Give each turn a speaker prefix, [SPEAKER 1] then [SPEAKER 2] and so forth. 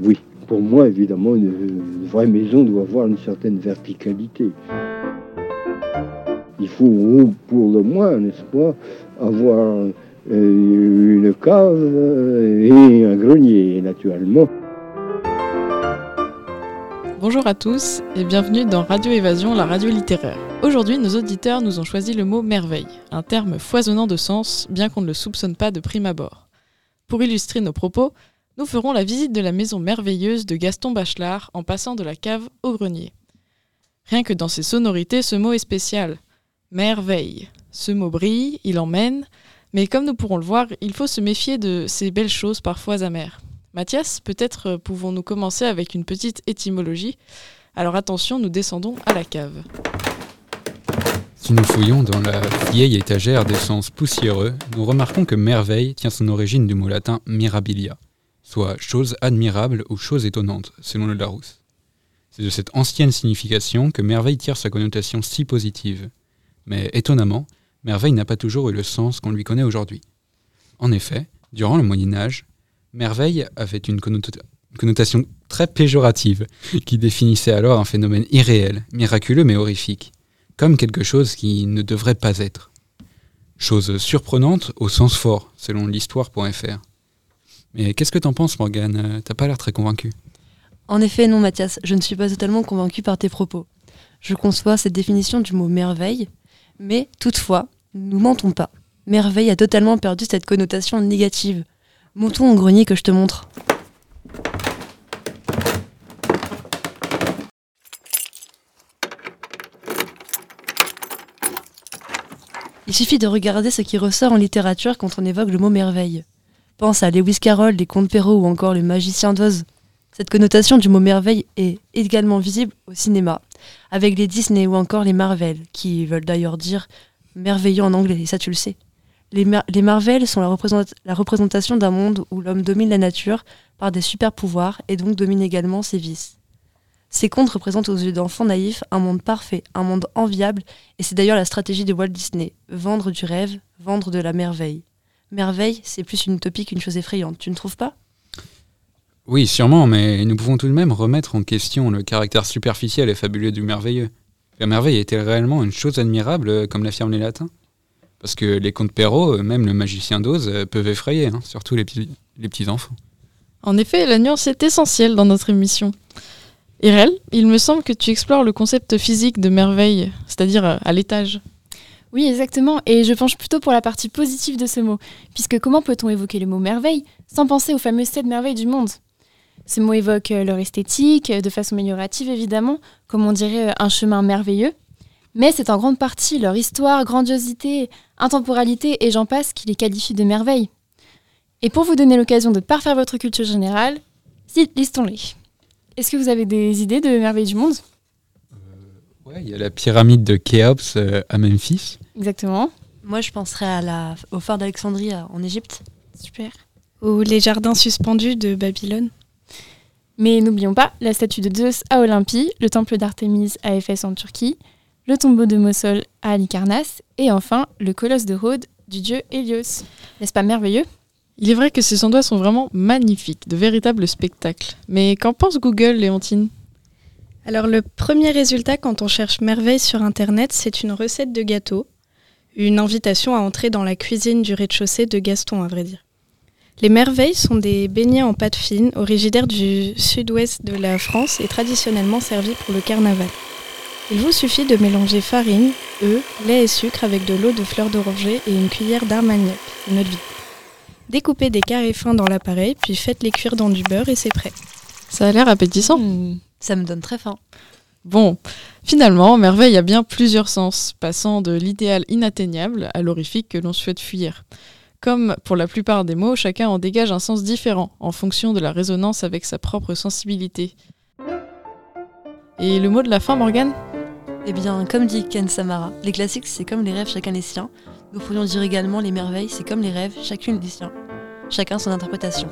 [SPEAKER 1] Oui, pour moi, évidemment, une, vraie maison doit avoir une certaine verticalité. Il faut, pour le moins, n'est-ce pas, avoir euh, une cave et un grenier, naturellement.
[SPEAKER 2] Bonjour à tous et bienvenue dans Radio Évasion, la radio littéraire. Aujourd'hui, nos auditeurs nous ont choisi le mot merveille, un terme foisonnant de sens, bien qu'on ne le soupçonne pas de prime abord. Pour illustrer nos propos, nous ferons la visite de la maison merveilleuse de Gaston Bachelard en passant de la cave au grenier. Rien que dans ses sonorités, ce mot est spécial. Merveille. Ce mot brille, il emmène, mais comme nous pourrons le voir, il faut se méfier de ces belles choses parfois amères. Mathias, peut-être pouvons-nous commencer avec une petite étymologie. Alors attention, nous descendons à la cave.
[SPEAKER 3] Si nous fouillons dans la vieille étagère d'essence poussiéreux, nous remarquons que merveille tient son origine du mot latin mirabilia, soit chose admirable ou chose étonnante, selon le Larousse. C'est de cette ancienne signification que merveille tire sa connotation si positive. Mais étonnamment, merveille n'a pas toujours eu le sens qu'on lui connaît aujourd'hui. En effet, durant le Moyen Âge, merveille avait une connotation très péjorative, qui définissait alors un phénomène irréel, miraculeux mais horrifique, comme quelque chose qui ne devrait pas être. Chose surprenante au sens fort, selon l'histoire.fr. Mais qu'est-ce que t'en penses, Morgane euh, T'as pas l'air très convaincu.
[SPEAKER 4] En effet, non, Mathias, je ne suis pas totalement convaincu par tes propos. Je conçois cette définition du mot merveille, mais toutefois, nous mentons pas. Merveille a totalement perdu cette connotation négative. Montons au grenier que je te montre. Il suffit de regarder ce qui ressort en littérature quand on évoque le mot merveille. Pense à Lewis Carroll, les contes Perrault ou encore le magicien d'Oz. Cette connotation du mot merveille est également visible au cinéma, avec les Disney ou encore les Marvel, qui veulent d'ailleurs dire merveilleux en anglais, et ça tu le sais. Les, Marvel sont la, la représentation d'un monde où l'homme domine la nature par des super pouvoirs et donc domine également ses vices. Ces contes représentent aux yeux d'enfants naïfs un monde parfait, un monde enviable, et c'est d'ailleurs la stratégie de Walt Disney, vendre du rêve, vendre de la merveille merveille, c'est plus une utopie qu'une chose effrayante, tu ne trouves pas?
[SPEAKER 3] Oui, sûrement, mais nous pouvons tout de même remettre en question le caractère superficiel et fabuleux du merveilleux. La merveille était réellement une chose admirable, euh, comme l'affirment les latins? Parce que les contes Perrault, euh, même le magicien d'Oz, euh, peuvent effrayer, hein, surtout les, les petits-enfants.
[SPEAKER 2] En effet, la nuance est essentielle dans notre émission. Irel, il me semble que tu explores le concept physique de merveille, c'est-à-dire à l'étage.
[SPEAKER 5] Oui, exactement. Et je penche plutôt pour la partie positive de ce mot, puisque comment peut-on évoquer le mot merveille sans penser aux fameux sept merveilles du monde? Ce mot évoque euh, leur esthétique, euh, de façon améliorative évidemment, comme on dirait euh, un chemin merveilleux, mais c'est en grande partie leur histoire, grandiosité, intemporalité et j'en passe qui les qualifient de merveilles. Et pour vous donner l'occasion de parfaire votre culture générale, listons-les. Est-ce que vous avez des idées de merveilles du monde?
[SPEAKER 3] Ouais, il y a la pyramide de Khéops euh, à Memphis.
[SPEAKER 5] Exactement.
[SPEAKER 4] Moi, je penserais à la, au phare d'Alexandrie en Égypte.
[SPEAKER 5] Super.
[SPEAKER 6] Ou les jardins suspendus de Babylone.
[SPEAKER 5] Mais n'oublions pas la statue de Zeus à Olympie, le temple d'Artémis à Éphèse en Turquie, le tombeau de Mossol à Halicarnasse et enfin le colosse de Rhodes du dieu Hélios. N'est-ce pas merveilleux?
[SPEAKER 2] Il est vrai que ces endroits sont vraiment magnifiques, de véritables spectacles. Mais qu'en pense Google, Léontine?
[SPEAKER 6] Alors le premier résultat quand on cherche merveille sur Internet, c'est une recette de gâteau, une invitation à entrer dans la cuisine du rez-de-chaussée de Gaston, à vrai dire. Les merveilles sont des beignets en pâte fine, originaires du sud-ouest de la France et traditionnellement servis pour le carnaval. Il vous suffit de mélanger farine, œufs, lait et sucre avec de l'eau de fleur d'oranger et une cuillère d'armagnac, une vie. Découpez des carrés fins dans l'appareil, puis faites-les cuire dans du beurre et c'est prêt.
[SPEAKER 2] Ça a l'air appétissant.
[SPEAKER 4] Hmm. Ça me donne très faim.
[SPEAKER 2] Bon, finalement, merveille a bien plusieurs sens, passant de l'idéal inatteignable à l'horrifique que l'on souhaite fuir. Comme pour la plupart des mots, chacun en dégage un sens différent, en fonction de la résonance avec sa propre sensibilité. Et le mot de la fin, Morgane?
[SPEAKER 4] Eh bien, comme dit Ken Samara, les classiques, c'est comme les rêves, chacun les siens. Nous pourrions dire également les merveilles, c'est comme les rêves, chacune les siens. Chacun son interprétation.